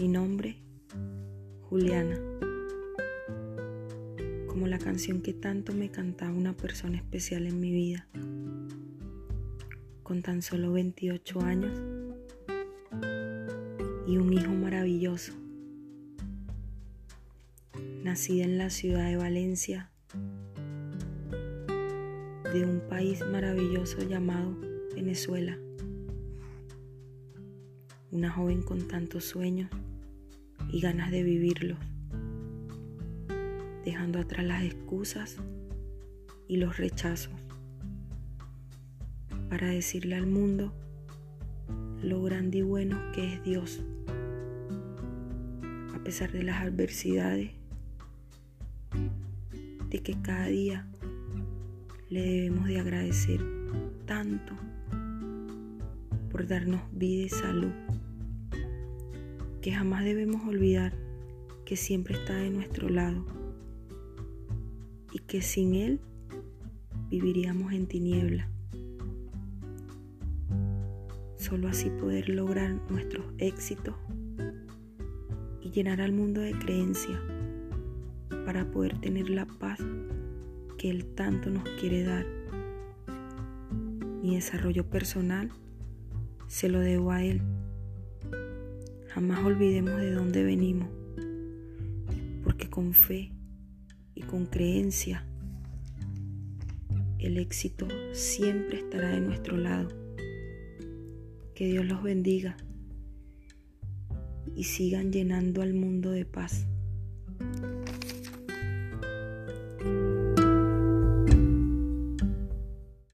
Mi nombre, Juliana. Como la canción que tanto me cantaba una persona especial en mi vida. Con tan solo 28 años y un hijo maravilloso. Nacida en la ciudad de Valencia, de un país maravilloso llamado Venezuela. Una joven con tantos sueños y ganas de vivirlos dejando atrás las excusas y los rechazos, para decirle al mundo lo grande y bueno que es Dios, a pesar de las adversidades, de que cada día le debemos de agradecer tanto por darnos vida y salud, que jamás debemos olvidar que siempre está de nuestro lado y que sin Él viviríamos en tiniebla. Solo así poder lograr nuestros éxitos y llenar al mundo de creencia para poder tener la paz que Él tanto nos quiere dar. Mi desarrollo personal se lo debo a Él. Jamás olvidemos de dónde venimos, porque con fe y con creencia, el éxito siempre estará de nuestro lado. Que Dios los bendiga y sigan llenando al mundo de paz.